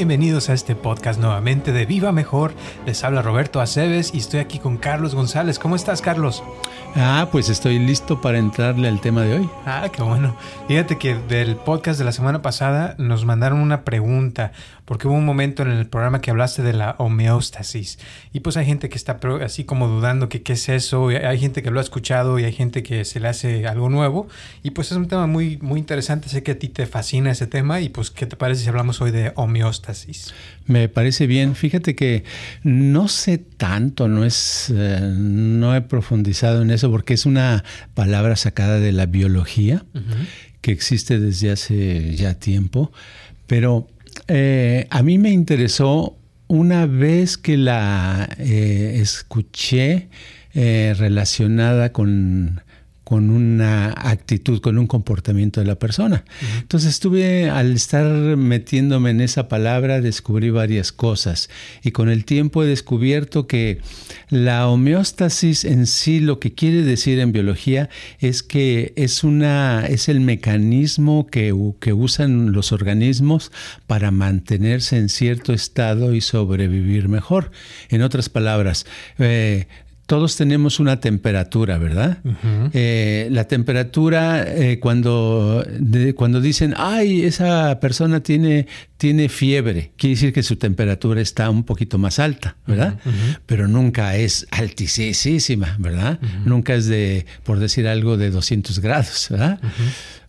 Bienvenidos a este podcast nuevamente de Viva Mejor. Les habla Roberto Aceves y estoy aquí con Carlos González. ¿Cómo estás, Carlos? Ah, pues estoy listo para entrarle al tema de hoy. Ah, qué bueno. Fíjate que del podcast de la semana pasada nos mandaron una pregunta, porque hubo un momento en el programa que hablaste de la homeostasis. Y pues hay gente que está así como dudando que qué es eso, hay gente que lo ha escuchado y hay gente que se le hace algo nuevo. Y pues es un tema muy, muy interesante. Sé que a ti te fascina ese tema y pues ¿qué te parece si hablamos hoy de homeostasis? Me parece bien. Fíjate que no sé tanto, no es, eh, no he profundizado en eso porque es una palabra sacada de la biología que existe desde hace ya tiempo, pero eh, a mí me interesó una vez que la eh, escuché relacionada con con una actitud, con un comportamiento de la persona. Entonces estuve, al estar metiéndome en esa palabra, descubrí varias cosas y con el tiempo he descubierto que la homeostasis en sí lo que quiere decir en biología es que es, una, es el mecanismo que, que usan los organismos para mantenerse en cierto estado y sobrevivir mejor. En otras palabras, eh, todos tenemos una temperatura, ¿verdad? Eh, la temperatura, eh, cuando, cuando dicen, ay, esa persona tiene, tiene fiebre, quiere decir que su temperatura está un poquito más alta, ¿verdad? Pero nunca es altísima, ¿verdad? Nunca es de, por decir algo, de 200 grados, ¿verdad?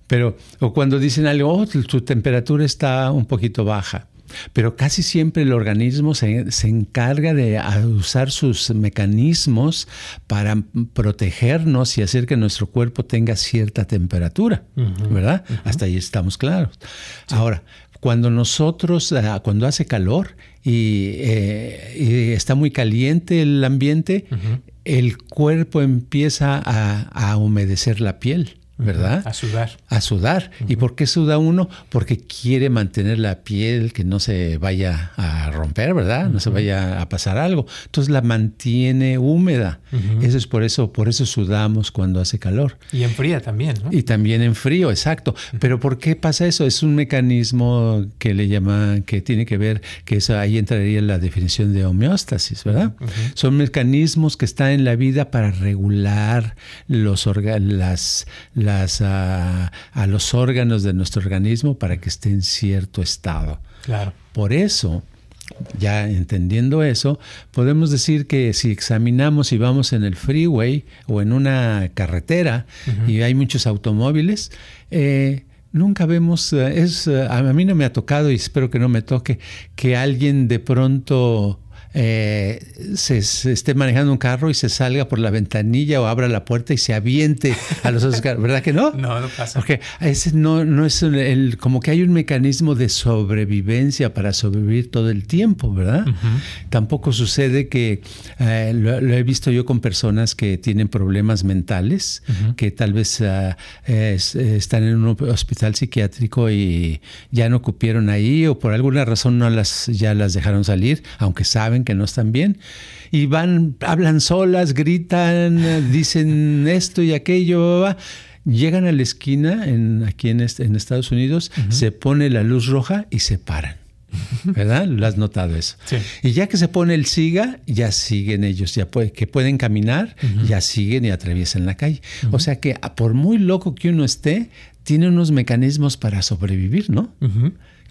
Pero, o cuando dicen algo, oh, tu temperatura está un poquito baja. Pero casi siempre el organismo se, encarga de usar sus mecanismos para protegernos y hacer que nuestro cuerpo tenga cierta temperatura, ¿verdad? Hasta ahí estamos claros. Ahora, cuando nosotros, ah, cuando hace calor eh, y, está muy caliente el ambiente, el cuerpo empieza a humedecer la piel. ¿Verdad? A sudar. A sudar. ¿Y por qué suda uno? Porque quiere mantener la piel que no se vaya a romper, ¿verdad? No se vaya a pasar algo. Entonces la mantiene húmeda. Eso es por eso, por eso sudamos cuando hace calor. Y enfría también, ¿no? Y también en frío, exacto. Pero ¿por qué pasa eso? Es un mecanismo que le llaman, que tiene que ver, que eso ahí entraría la definición de homeostasis, ¿verdad? Son mecanismos que están en la vida para regular los las, las a, los órganos de nuestro organismo para que esté en cierto estado. Claro. Por eso, ya entendiendo eso, podemos decir que si examinamos y vamos en el freeway o en una carretera y hay muchos automóviles, eh, nunca vemos, eh, es, a mí no me ha tocado y espero que no me toque, que alguien de pronto eh, se, esté manejando un carro y se salga por la ventanilla o abra la puerta y se aviente a los otros carros, ¿verdad que no? No, no pasa. Porque ese no, no es el, como que hay un mecanismo de sobrevivencia para sobrevivir todo el tiempo, ¿verdad? Tampoco sucede que eh, lo, he visto yo con personas que tienen problemas mentales, que tal vez ah, están en un hospital psiquiátrico y ya no cupieron ahí o por alguna razón no las ya las dejaron salir, aunque saben que no están bien y van, hablan solas, gritan, dicen esto y aquello. Llegan a la esquina en, aquí en, en Estados Unidos, se pone la luz roja y se paran. ¿Verdad? Lo has notado eso. Y ya que se pone el siga, ya siguen ellos, ya que pueden caminar, ya siguen y atraviesan la calle. O sea que por muy loco que uno esté, tiene unos mecanismos para sobrevivir, ¿no?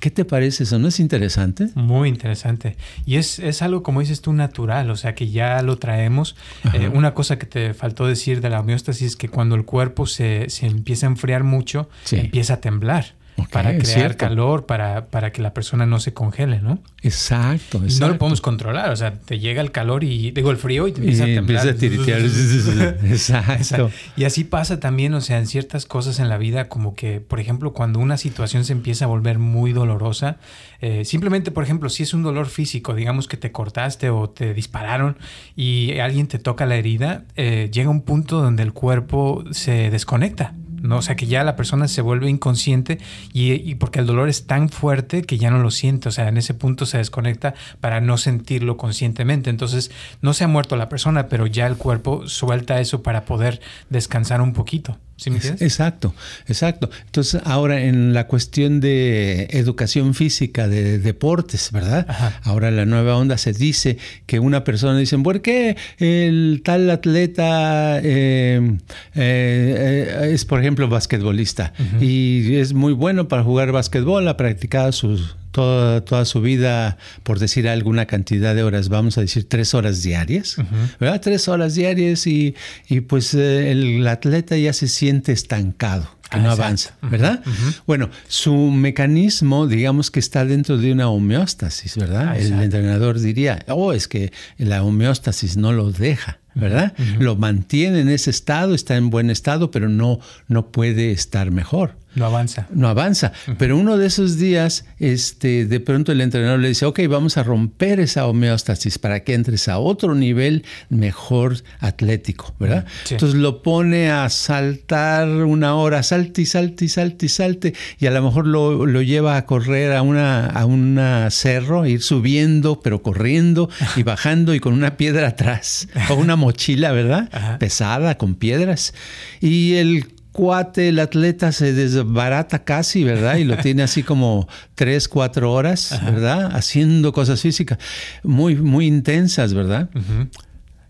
¿Qué te parece eso? ¿No es interesante? Muy interesante. Y es, es algo, como dices tú, natural, o sea, que ya lo traemos. Eh, una cosa que te faltó decir de la homeostasis es que cuando el cuerpo se, se empieza a enfriar mucho, empieza a temblar para crear calor, para, para que la persona no se congele, ¿no? Exacto, exacto. No lo podemos controlar, o sea, te llega el calor y digo el frío y te empieza a temblar. Empieza a tiritear. exacto. Y así pasa también, o sea, en ciertas cosas en la vida, como que, por ejemplo, cuando una situación se empieza a volver muy dolorosa, eh, simplemente, por ejemplo, si es un dolor físico, digamos que te cortaste o te dispararon y alguien te toca la herida, eh, llega un punto donde el cuerpo se desconecta. ¿No? O sea, que ya la persona se vuelve inconsciente y, porque el dolor es tan fuerte que ya no lo siente, o sea, en ese punto se desconecta para no sentirlo conscientemente. Entonces, no se ha muerto la persona, pero ya el cuerpo suelta eso para poder descansar un poquito. ¿Sí me entiendes? Exacto, exacto. Entonces, ahora en la cuestión de educación física, de deportes, ¿verdad? Ahora la nueva onda se dice que una persona dice, ¿por qué el tal atleta eh, eh, es, por ejemplo, basquetbolista? Y es muy bueno para jugar basquetbol, ha practicado sus toda, toda su vida, por decir alguna cantidad de horas, vamos a decir tres horas diarias, ¿verdad? Tres horas diarias y, y pues eh, el atleta ya se siente estancado que no avanza, ¿verdad? Bueno, su mecanismo, digamos que está dentro de una homeostasis, ¿verdad? El entrenador diría, oh, es que la homeostasis no lo deja, ¿verdad? Lo mantiene en ese estado, está en buen estado, pero no, no puede estar mejor. No avanza. No avanza. Pero uno de esos días, este, de pronto el entrenador le dice, ok, vamos a romper esa homeostasis para que entres a otro nivel mejor atlético, ¿verdad? Entonces lo pone a saltar una hora, salte y salte y salte y salte, y a lo mejor lo, lleva a correr a una, a una cerro, ir subiendo, pero corriendo y bajando y con una piedra atrás, o una mochila, ¿verdad? Pesada, con piedras. Y el cuate, el atleta se desbarata casi, ¿verdad? Y lo tiene así como tres, cuatro horas, ¿verdad? Haciendo cosas físicas muy, muy intensas, ¿verdad?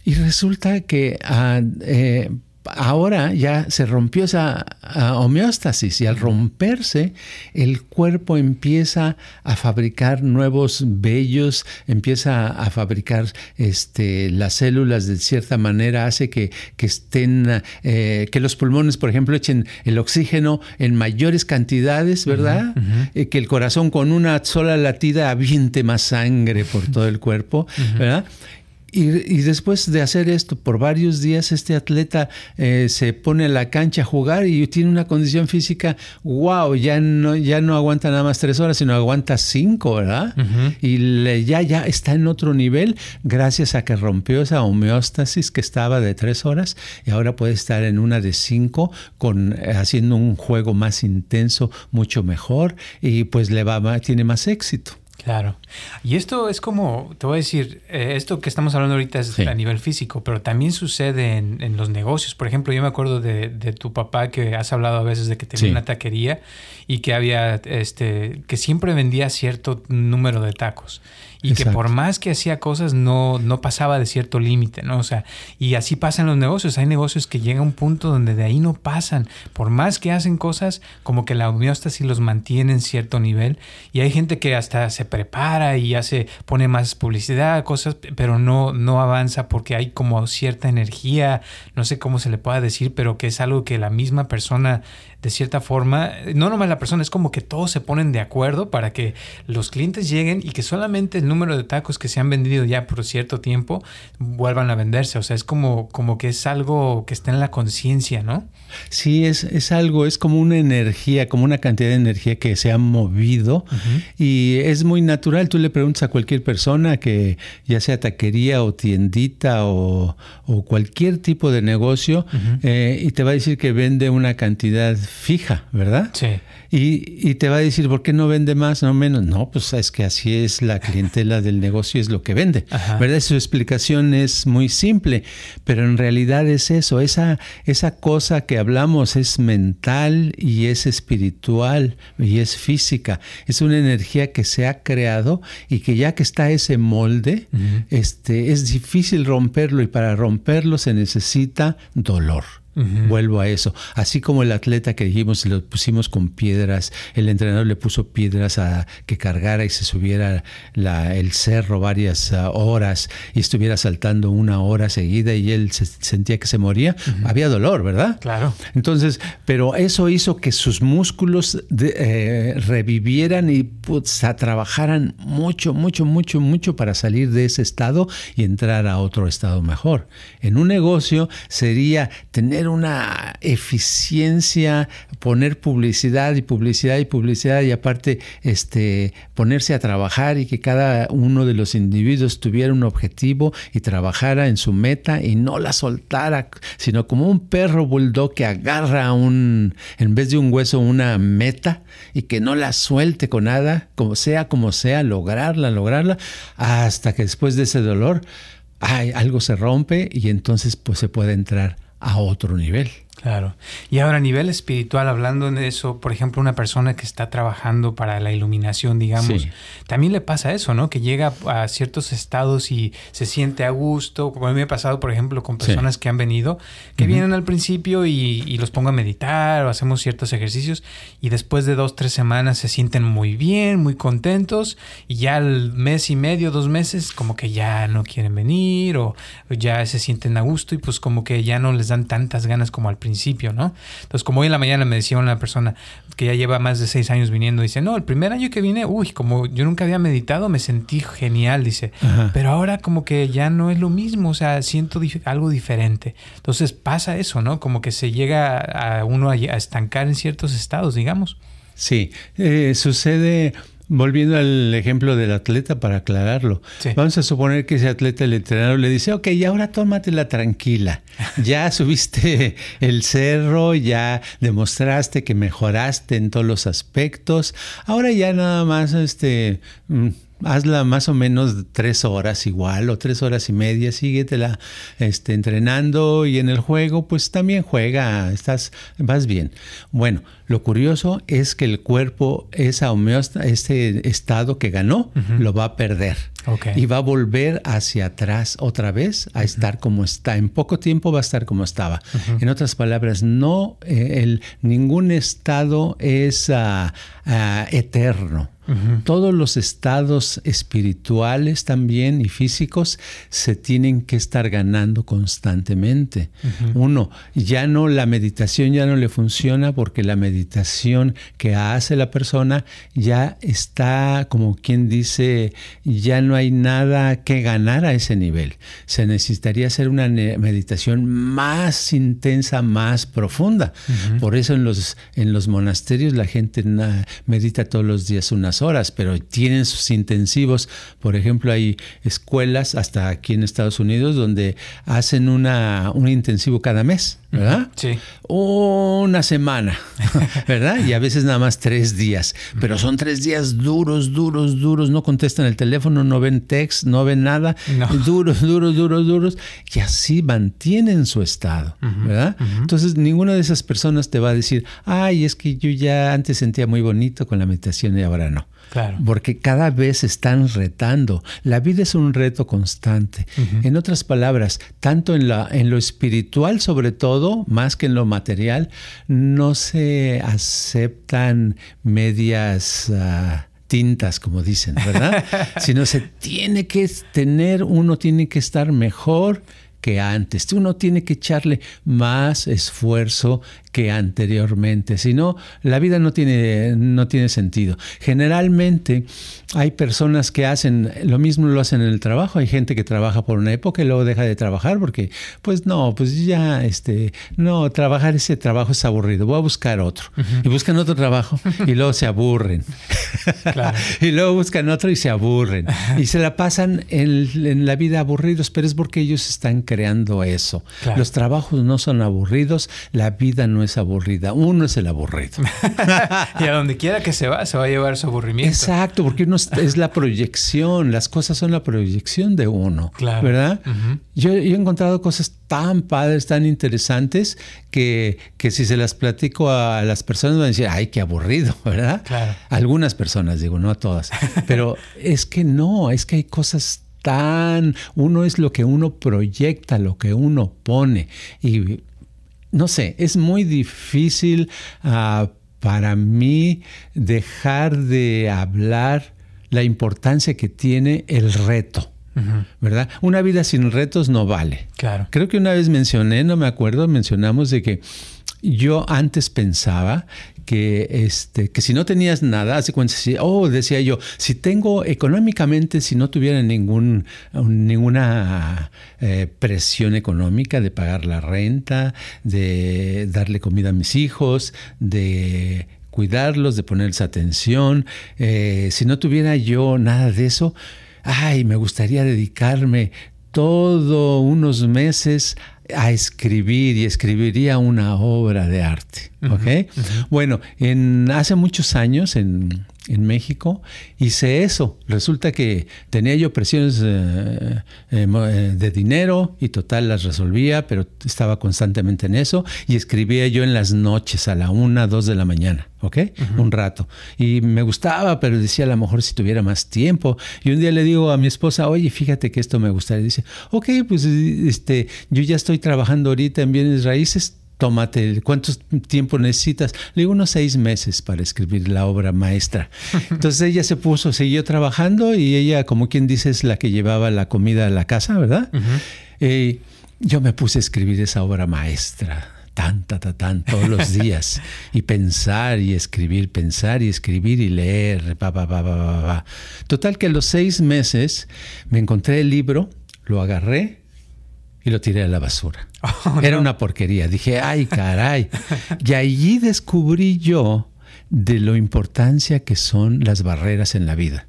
Y resulta que ah, eh, ahora ya se rompió esa homeostasis y al romperse el cuerpo empieza a fabricar nuevos vellos, empieza a fabricar este, las células de cierta manera, hace que, estén, eh, que los pulmones, por ejemplo, echen el oxígeno en mayores cantidades, ¿verdad? Eh, que el corazón con una sola latida aviente más sangre por todo el cuerpo, ¿verdad? Y, después de hacer esto por varios días, este atleta eh, se pone en la cancha a jugar y tiene una condición física, wow, ya no, ya no aguanta nada más tres horas, sino aguanta cinco, ¿verdad? Y ya, ya está en otro nivel gracias a que rompió esa homeostasis que estaba de tres horas y ahora puede estar en una de cinco con, eh, haciendo un juego más intenso, mucho mejor y pues le va, tiene más éxito. Claro. Y esto es como, te voy a decir, eh, esto que estamos hablando ahorita es a nivel físico, pero también sucede en, los negocios. Por ejemplo, yo me acuerdo de, tu papá que has hablado a veces de que tenía una taquería y que había, este, que siempre vendía cierto número de tacos y que por más que hacía cosas no, no pasaba de cierto límite, ¿no? O sea, y así pasan los negocios. Hay negocios que llega a un punto donde de ahí no pasan. Por más que hacen cosas, como que la homeostasis los mantiene en cierto nivel. Y hay gente que hasta se prepara y hace, pone más publicidad, cosas, pero no, no avanza porque hay como cierta energía, no sé cómo se le pueda decir, pero que es algo que la misma persona de cierta forma, no nomás la persona, es como que todos se ponen de acuerdo para que los clientes lleguen y que solamente el número de tacos que se han vendido ya por cierto tiempo vuelvan a venderse. O sea, es como, como que es algo que está en la conciencia, ¿no? Sí, es, es, algo, es como una energía, como una cantidad de energía que se ha movido y es muy natural. Tú le preguntas a cualquier persona que ya sea taquería o tiendita o, cualquier tipo de negocio eh, y te va a decir que vende una cantidad fija, ¿verdad? Sí. Y, y, te va a decir, ¿por qué no vende más, no menos? No, pues es que así es la clientela del negocio, es lo que vende, ¿verdad? Su explicación es muy simple, pero en realidad es eso, esa, esa cosa que hablamos es mental y es espiritual y es física, es una energía que se ha creado y que ya que está ese molde, este, es difícil romperlo y para romperlo se necesita dolor. Vuelvo a eso. Así como el atleta que dijimos, lo pusimos con piedras, el entrenador le puso piedras a que cargara y se subiera el cerro varias ah, horas y estuviera saltando una hora seguida y él se, sentía que se moría, había dolor, ¿verdad? Claro. Entonces, pero eso hizo que sus músculos eh, revivieran y pues, trabajaran mucho, mucho, mucho, mucho para salir de ese estado y entrar a otro estado mejor. En un negocio sería tener una eficiencia, poner publicidad y publicidad y publicidad y aparte este, ponerse a trabajar y que cada uno de los individuos tuviera un objetivo y trabajara en su meta y no la soltara, sino como un perro bulldog que agarra un, en vez de un hueso, una meta y que no la suelte con nada, como sea, como sea, lograrla, lograrla, hasta que después de ese dolor, ay, algo se rompe y entonces pues se puede entrar a otro nivel. Claro. Y ahora a nivel espiritual, hablando de eso, por ejemplo, una persona que está trabajando para la iluminación, digamos, también le pasa eso, ¿no? Que llega a ciertos estados y se siente a gusto, como a mí me ha pasado, por ejemplo, con personas que han venido, que vienen al principio y, y, los pongo a meditar o hacemos ciertos ejercicios y después de dos, tres semanas se sienten muy bien, muy contentos y ya al mes y medio, dos meses, como que ya no quieren venir o ya se sienten a gusto y pues como que ya no les dan tantas ganas como al principio principio, ¿no? Entonces, como hoy en la mañana me decía una persona que ya lleva más de seis años viniendo, dice, no, el primer año que vine, uy, como yo nunca había meditado, me sentí genial, dice, pero ahora como que ya no es lo mismo, o sea, siento algo diferente. Entonces pasa eso, ¿no? Como que se llega a uno a, estancar en ciertos estados, digamos. Sí, eh, sucede Volviendo al ejemplo del atleta para aclararlo, vamos a suponer que ese atleta, el entrenador, le dice, ok, y ahora tómatela tranquila, ya subiste el cerro, ya demostraste que mejoraste en todos los aspectos, ahora ya nada más este, mm, hazla más o menos tres horas igual o tres horas y media, síguetela este, entrenando y en el juego pues también juega, estás, vas bien. Bueno, lo curioso es que el cuerpo, esa ese estado que ganó, lo va a perder. Y va a volver hacia atrás otra vez a estar como está. En poco tiempo va a estar como estaba. En otras palabras, no, eh, el, ningún estado es ah, ah, eterno. Todos los estados espirituales también y físicos se tienen que estar ganando constantemente. Uno, ya no, la meditación ya no le funciona porque la meditación que hace la persona ya está, como quien dice, ya no hay nada que ganar a ese nivel. Se necesitaría hacer una meditación más intensa, más profunda. Por eso en los, en los monasterios la gente medita todos los días unas horas, pero tienen sus intensivos. Por ejemplo, hay escuelas, hasta aquí en Estados Unidos, donde hacen una, un intensivo cada mes, ¿verdad? Sí. Una semana, ¿verdad? Y a veces nada más tres días. Pero son tres días duros, duros, duros. No contestan el teléfono, no ven text, no ven nada. Duros, duros, duros, duros. Y así mantienen su estado, ¿verdad? Entonces, ninguna de esas personas te va a decir, ay, es que yo ya antes sentía muy bonito con la meditación y ahora no. Claro. Porque cada vez están retando. La vida es un reto constante. En otras palabras, tanto en, la, en lo espiritual sobre todo, más que en lo material, no se aceptan medias... Ah, tintas, como dicen, ¿verdad? Sino se tiene que tener, uno tiene que estar mejor que antes. Uno tiene que echarle más esfuerzo que anteriormente, si no, la vida no tiene, no tiene sentido. Generalmente hay personas que hacen lo mismo, lo hacen en el trabajo, hay gente que trabaja por una época y luego deja de trabajar porque, pues no, pues ya, este, no, trabajar ese trabajo es aburrido, voy a buscar otro. Y buscan otro trabajo y luego se aburren. y luego buscan otro y se aburren. Y se la pasan en, la vida aburridos, pero es porque ellos están creando eso. Los trabajos no son aburridos, la vida no es aburrida, uno es el aburrido. y a donde quiera que se va, se va a llevar su aburrimiento. Exacto, porque uno es la proyección, las cosas son la proyección de uno, ¿verdad? yo, he encontrado cosas tan padres, tan interesantes, que, que, si se las platico a las personas van a decir, ay, qué aburrido, ¿verdad? Claro. Algunas personas, digo, no a todas. Pero es que no, es que hay cosas tan, uno es lo que uno proyecta, lo que uno pone. Y no sé, es muy difícil ah, para mí dejar de hablar la importancia que tiene el reto. ¿Verdad? Una vida sin retos no vale. Claro. Creo que una vez mencioné, no me acuerdo, mencionamos de que yo antes pensaba que, este, que si no tenías nada, hace cuenta, oh, decía yo, si tengo económicamente, si no tuviera ningún, ninguna eh, presión económica de pagar la renta, de darle comida a mis hijos, de cuidarlos, de ponerles atención, eh, si no tuviera yo nada de eso, ay, me gustaría dedicarme todos unos meses a escribir y escribiría una obra de arte. ¿ok? Bueno, en, hace muchos años en, en, México hice eso. Resulta que tenía yo presiones eh, eh, eh, de dinero y total las resolvía, pero estaba constantemente en eso y escribía yo en las noches a la una, dos de la mañana, ¿ok? Un rato. Y me gustaba, pero decía a lo mejor si tuviera más tiempo. Y un día le digo a mi esposa, oye, fíjate que esto me gustaría. Y dice, ok, pues este, yo ya estoy trabajando ahorita en bienes raíces, tómate, ¿cuánto tiempo necesitas? Le digo unos seis meses para escribir la obra maestra. Entonces ella se puso, siguió trabajando y ella, como quien dice, es la que llevaba la comida a la casa, ¿verdad? Eh, yo me puse a escribir esa obra maestra tan, tan, tan, tan, todos los días. y pensar y escribir, pensar y escribir y leer. Pa, pa, pa, Total que a los seis meses me encontré el libro, lo agarré y lo tiré a la basura. Oh, Era una porquería. Dije, ay, caray. y allí descubrí yo de lo importancia que son las barreras en la vida.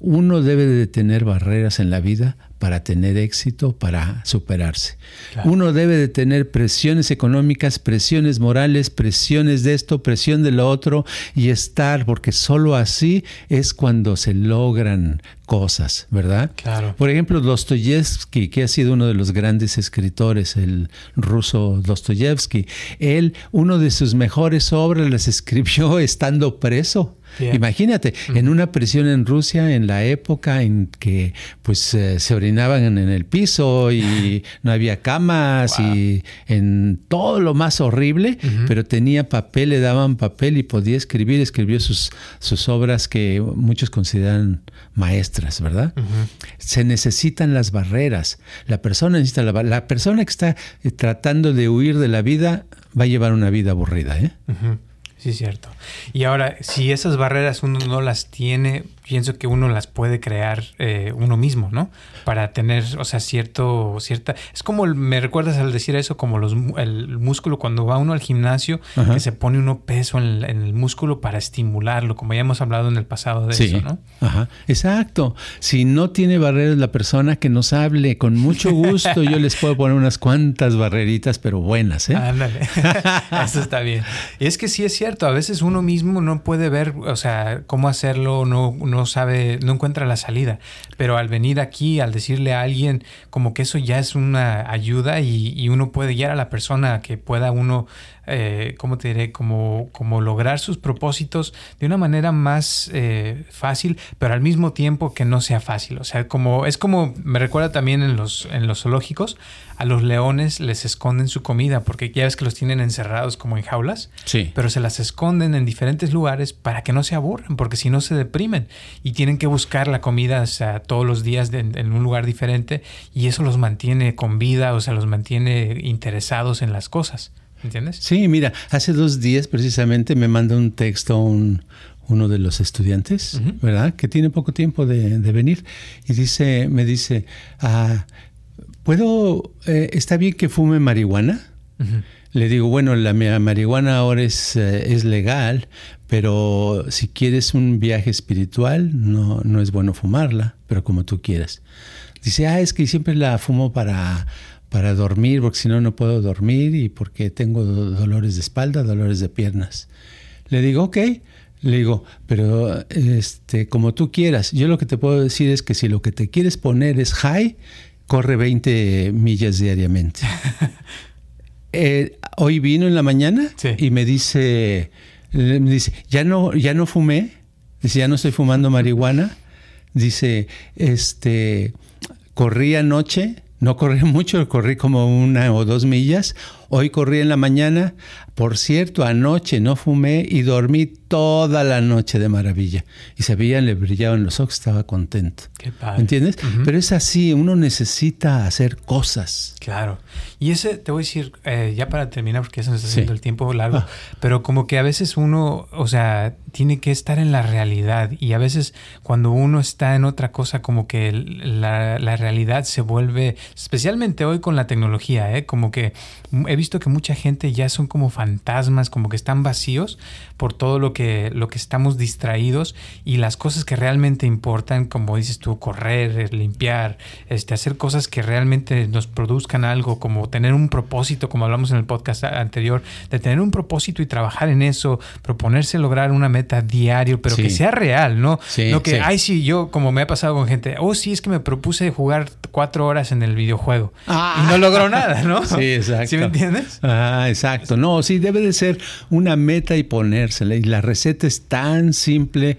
Uno debe de tener barreras en la vida para tener éxito, para superarse. Uno debe de tener presiones económicas, presiones morales, presiones de esto, presión de lo otro y estar, porque solo así es cuando se logran cosas, ¿verdad? Claro. Por ejemplo, Dostoyevsky, que ha sido uno de los grandes escritores, el ruso Dostoyevsky, él, uno de sus mejores obras las escribió estando preso. Imagínate, en una prisión en Rusia, en la época en que pues eh, se orinaban en, el piso y no había camas y en todo lo más horrible, pero tenía papel, le daban papel y podía escribir, escribió sus, sus obras que muchos consideran maestras, ¿verdad? Se necesitan las barreras. La persona necesita la, la persona que está eh, tratando de huir de la vida va a llevar una vida aburrida, ¿eh? Sí, cierto. Y ahora, si esas barreras uno no las tiene, pienso que uno las puede crear eh, uno mismo, ¿no? Para tener, o sea, cierto, cierta... Es como, me recuerdas al decir eso, como los, el músculo cuando va uno al gimnasio, que se pone uno peso en, el músculo para estimularlo, como ya hemos hablado en el pasado de eso, ¿no? Ajá, exacto. Si no tiene barreras la persona que nos hable, con mucho gusto yo les puedo poner unas cuantas barreritas, pero buenas, ¿eh? Ándale, eso está bien. Y es que sí es cierto, a veces uno mismo no puede ver, o sea, cómo hacerlo, no no sabe, no encuentra la salida. Pero al venir aquí, al decirle a alguien como que eso ya es una ayuda y, uno puede guiar a la persona que pueda uno, eh, ¿cómo te diré? Como, como lograr sus propósitos de una manera más eh, fácil, pero al mismo tiempo que no sea fácil. O sea, como es como me recuerda también en los, en los zoológicos, a los leones les esconden su comida porque ya ves que los tienen encerrados como en jaulas, sí. pero se las esconden en diferentes lugares para que no se aburran, porque si no se deprimen y tienen que buscar la comida o sea, todos los días en un lugar diferente y eso los mantiene con vida, o sea, los mantiene interesados en las cosas. ¿Entiendes? Sí, mira, hace dos días precisamente me mandó un texto un, uno de los estudiantes, ¿verdad? Que tiene poco tiempo de, venir y dice, me dice, ah, ¿puedo, eh, está bien que fume marihuana? Le digo, bueno, la marihuana ahora es, eh, es legal, pero si quieres un viaje espiritual, no, no es bueno fumarla, pero como tú quieras. Dice, ah, es que siempre la fumo para, para dormir, porque si no, no puedo dormir y porque tengo dolores de espalda, dolores de piernas. Le digo, ok. Le digo, pero este, como tú quieras. Yo lo que te puedo decir es que si lo que te quieres poner es high, corre 20 millas diariamente. Eh, hoy vino en la mañana y me dice, me dice, ya no, ya no fumé, dice, ya no estoy fumando marihuana. Dice, este, corrí anoche, no corrí mucho, corrí como una o dos millas. Hoy corrí en la mañana. Por cierto, anoche no fumé y dormí toda la noche de maravilla. Y se veían, le brillaban los ojos, estaba contento. Qué padre. ¿Entiendes? Pero es así, uno necesita hacer cosas. Claro. Y ese, te voy a decir, eh, ya para terminar, porque ya se nos está haciendo el tiempo largo, ah. pero como que a veces uno, o sea, tiene que estar en la realidad. Y a veces cuando uno está en otra cosa, como que la, la realidad se vuelve, especialmente hoy con la tecnología, ¿eh? como que he visto que mucha gente ya son como fantasmas, como que están vacíos por todo lo que, lo que estamos distraídos y las cosas que realmente importan, como dices tú, correr, limpiar, este, hacer cosas que realmente nos produzcan algo, como tener un propósito, como hablamos en el podcast anterior, de tener un propósito y trabajar en eso, proponerse lograr una meta diario, pero que sea real, ¿no? no que, ay, sí, yo, como me ha pasado con gente, oh, sí, es que me propuse jugar cuatro horas en el videojuego y no logró nada, ¿no? Sí, exacto. ¿Sí me entiendes? Ah, exacto. No, sí, debe de ser una meta y ponérsela. Y la receta es tan simple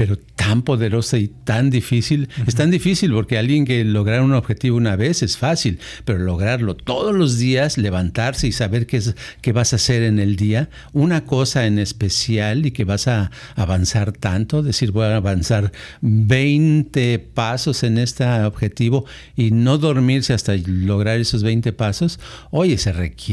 pero tan poderosa y tan difícil. Es tan difícil porque alguien que lograr un objetivo una vez es fácil, pero lograrlo todos los días, levantarse y saber qué, es, qué vas a hacer en el día, una cosa en especial y que vas a avanzar tanto, decir voy a avanzar 20 pasos en este objetivo y no dormirse hasta lograr esos 20 pasos, oye, se requiere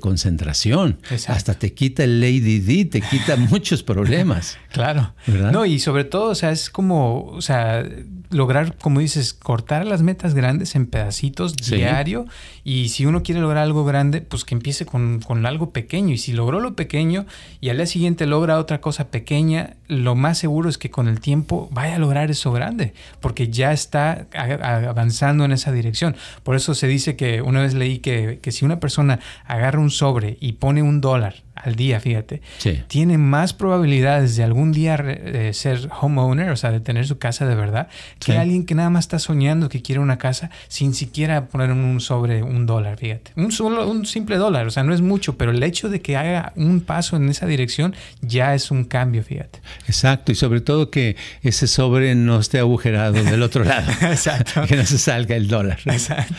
concentración. Hasta te quita el Lady D, te quita muchos problemas. Claro. ¿verdad? No, y sobre todo, o sea, es como, o sea, lograr, como dices, cortar las metas grandes en pedacitos diario. Y si uno quiere lograr algo grande, pues que empiece con, con, algo pequeño. Y si logró lo pequeño y al día siguiente logra otra cosa pequeña, lo más seguro es que con el tiempo vaya a lograr eso grande, porque ya está avanzando en esa dirección. Por eso se dice que una vez leí que, que si una persona agarra un sobre y pone un dólar al día, fíjate, tiene más probabilidades de algún día eh, ser homeowner, o sea, de tener su casa de verdad, que alguien que nada más está soñando que quiere una casa sin siquiera poner un sobre un dólar, fíjate. Un, solo, un simple dólar, o sea, no es mucho, pero el hecho de que haga un paso en esa dirección ya es un cambio, fíjate. Exacto, y sobre todo que ese sobre no esté agujerado del otro lado. Exacto. Que no se salga el dólar. Exacto.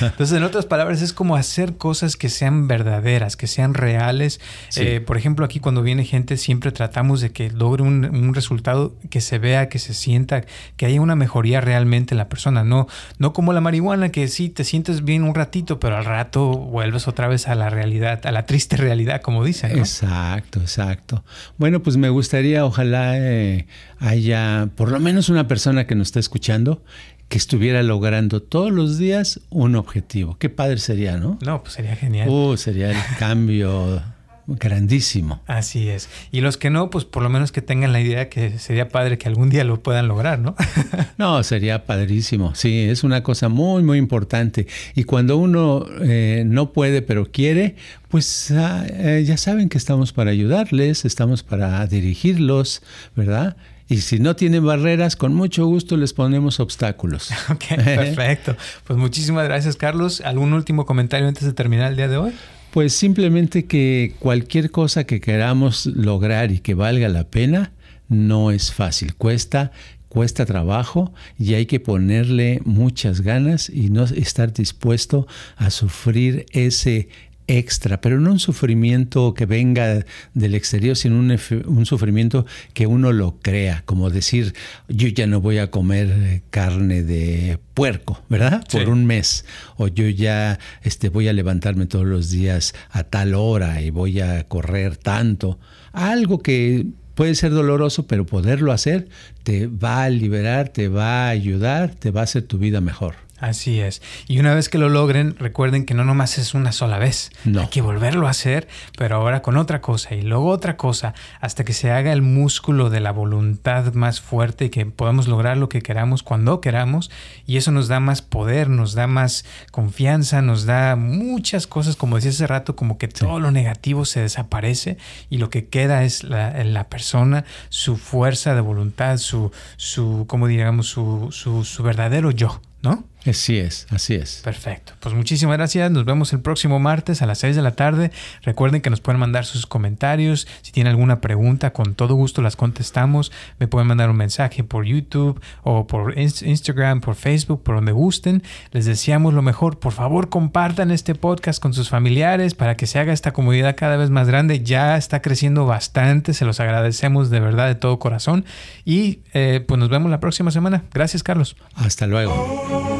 Entonces, en otras palabras, es como hacer cosas que sean verdaderas, que sean reales. Eh, por ejemplo, aquí cuando viene gente, siempre tratamos de que logre un, un resultado que se vea, que se sienta, que haya una mejoría realmente en la persona. No, no como la marihuana, que sí te sientes bien un ratito, pero al rato vuelves otra vez a la realidad, a la triste realidad, como dicen. Exacto, exacto. Bueno, pues me gustaría, ojalá eh, haya por lo menos una persona que nos está escuchando que estuviera logrando todos los días un objetivo. Qué padre sería, ¿no? No, pues sería genial. Uh, sería el cambio grandísimo. Así es. Y los que no, pues por lo menos que tengan la idea que sería padre que algún día lo puedan lograr, ¿no? no, sería padrísimo. Sí, es una cosa muy, muy importante. Y cuando uno eh, no puede, pero quiere, pues ah, eh, ya saben que estamos para ayudarles, estamos para dirigirlos, ¿verdad? Y si no tienen barreras, con mucho gusto les ponemos obstáculos. Ok, perfecto. Pues muchísimas gracias, Carlos. ¿Algún último comentario antes de terminar el día de hoy? Pues simplemente que cualquier cosa que queramos lograr y que valga la pena, no es fácil. Cuesta, cuesta trabajo y hay que ponerle muchas ganas y no estar dispuesto a sufrir ese extra, pero no un sufrimiento que venga del exterior, sino un, sufrimiento que uno lo crea, como decir, yo ya no voy a comer eh, carne de puerco, ¿verdad? Por un mes, o yo ya este, voy a levantarme todos los días a tal hora y voy a correr tanto. Algo que puede ser doloroso, pero poderlo hacer te va a liberar, te va a ayudar, te va a hacer tu vida mejor. Así es. Y una vez que lo logren, recuerden que no nomás es una sola vez. No. Hay que volverlo a hacer, pero ahora con otra cosa y luego otra cosa, hasta que se haga el músculo de la voluntad más fuerte y que podamos lograr lo que queramos cuando queramos. Y eso nos da más poder, nos da más confianza, nos da muchas cosas, como decía hace rato, como que todo lo negativo se desaparece y lo que queda es la, la persona, su fuerza de voluntad, su, su como digamos, su, su, su verdadero yo, ¿no? Así es, así es. Perfecto. Pues muchísimas gracias. Nos vemos el próximo martes a las 6 de la tarde. Recuerden que nos pueden mandar sus comentarios. Si tienen alguna pregunta, con todo gusto las contestamos. Me pueden mandar un mensaje por YouTube o por Instagram, por Facebook, por donde gusten. Les deseamos lo mejor. Por favor, compartan este podcast con sus familiares para que se haga esta comunidad cada vez más grande. Ya está creciendo bastante. Se los agradecemos de verdad de todo corazón. Y eh, pues nos vemos la próxima semana. Gracias, Carlos. Hasta luego.